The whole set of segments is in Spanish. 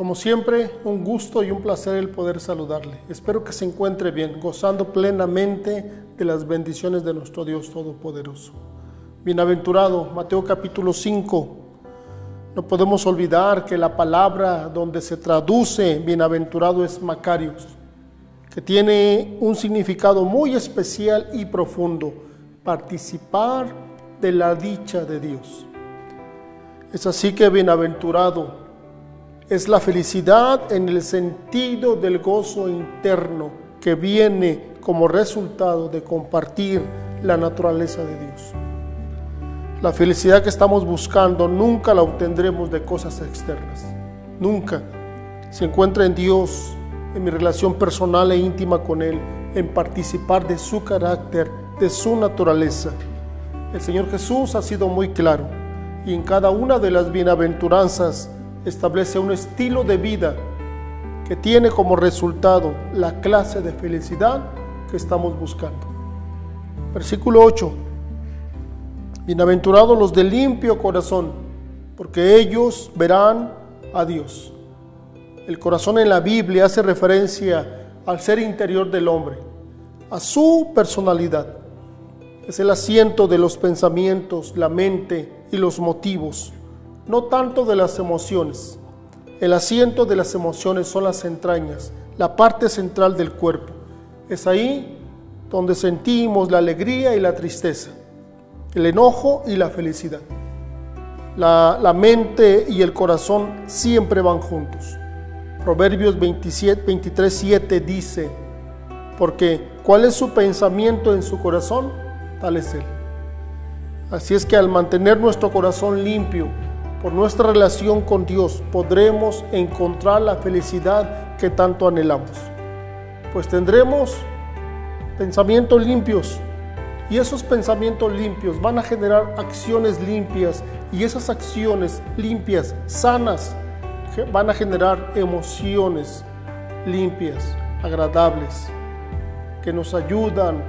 Como siempre, un gusto y un placer el poder saludarle. Espero que se encuentre bien, gozando plenamente de las bendiciones de nuestro Dios Todopoderoso. Bienaventurado, Mateo capítulo 5. No podemos olvidar que la palabra donde se traduce bienaventurado es Macarios, que tiene un significado muy especial y profundo, participar de la dicha de Dios. Es así que bienaventurado es la felicidad en el sentido del gozo interno que viene como resultado de compartir la naturaleza de Dios. La felicidad que estamos buscando nunca la obtendremos de cosas externas. Nunca. Se encuentra en Dios, en mi relación personal e íntima con Él, en participar de su carácter, de su naturaleza. El Señor Jesús ha sido muy claro y en cada una de las bienaventuranzas establece un estilo de vida que tiene como resultado la clase de felicidad que estamos buscando. Versículo 8. Bienaventurados los de limpio corazón, porque ellos verán a Dios. El corazón en la Biblia hace referencia al ser interior del hombre, a su personalidad. Es el asiento de los pensamientos, la mente y los motivos no tanto de las emociones. El asiento de las emociones son las entrañas, la parte central del cuerpo. Es ahí donde sentimos la alegría y la tristeza, el enojo y la felicidad. La, mente y el corazón siempre van juntos. Proverbios 27, 23, 7 dice, porque ¿cuál es su pensamiento en su corazón? Tal es él. Así es que al mantener nuestro corazón limpio, por nuestra relación con Dios podremos encontrar la felicidad que tanto anhelamos. Pues tendremos pensamientos limpios y esos pensamientos limpios van a generar acciones limpias y esas acciones limpias, sanas, van a generar emociones limpias, agradables, que nos ayudan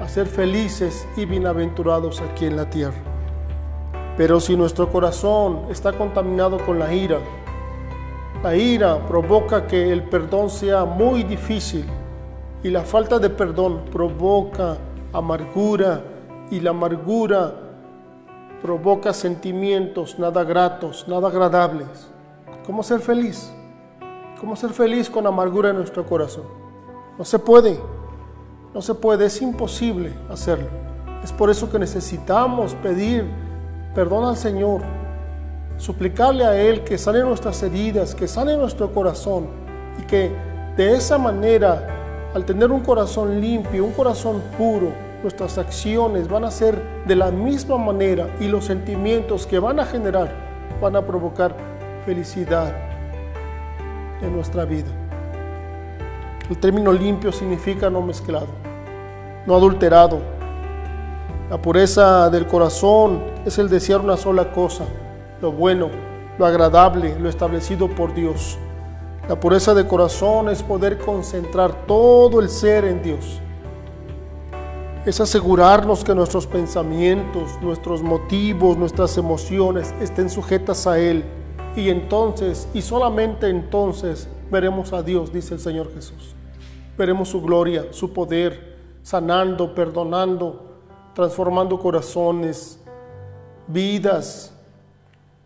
a ser felices y bienaventurados aquí en la tierra. Pero si nuestro corazón está contaminado con la ira, la ira provoca que el perdón sea muy difícil y la falta de perdón provoca amargura y la amargura provoca sentimientos nada gratos, nada agradables. ¿Cómo ser feliz? ¿Cómo ser feliz con amargura en nuestro corazón? No se puede, no se puede, es imposible hacerlo. Es por eso que necesitamos pedir Perdona al Señor, suplicarle a Él que sane nuestras heridas, que sane nuestro corazón y que de esa manera, al tener un corazón limpio, un corazón puro, nuestras acciones van a ser de la misma manera y los sentimientos que van a generar van a provocar felicidad en nuestra vida. El término limpio significa no mezclado, no adulterado, la pureza del corazón es el desear una sola cosa, lo bueno, lo agradable, lo establecido por Dios. La pureza de corazón es poder concentrar todo el ser en Dios. Es asegurarnos que nuestros pensamientos, nuestros motivos, nuestras emociones estén sujetas a Él. Y entonces, y solamente entonces, veremos a Dios, dice el Señor Jesús. Veremos su gloria, su poder, sanando, perdonando, transformando corazones, vidas,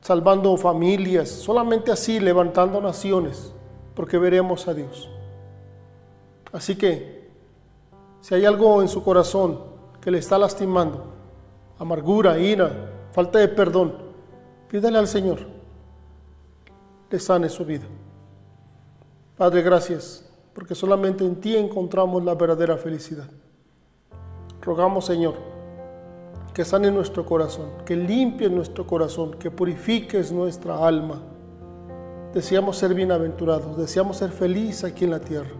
salvando familias, solamente así levantando naciones, porque veremos a Dios. Así que, si hay algo en su corazón que le está lastimando, amargura, ira, falta de perdón, pídale al Señor, le sane su vida. Padre, gracias, porque solamente en ti encontramos la verdadera felicidad. Rogamos, Señor, que sane nuestro corazón, que limpie nuestro corazón, que purifiques nuestra alma. Deseamos ser bienaventurados, deseamos ser felices aquí en la tierra.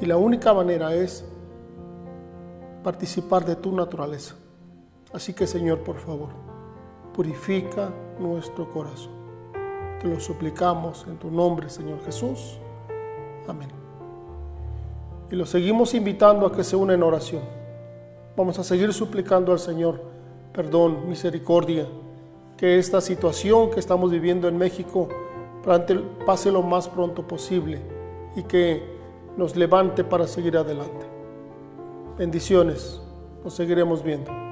Y la única manera es participar de tu naturaleza. Así que Señor, por favor, purifica nuestro corazón. Te lo suplicamos en tu nombre, Señor Jesús. Amén. Y lo seguimos invitando a que se una en oración. Vamos a seguir suplicando al Señor perdón, misericordia, que esta situación que estamos viviendo en México pase lo más pronto posible y que nos levante para seguir adelante. Bendiciones, nos seguiremos viendo.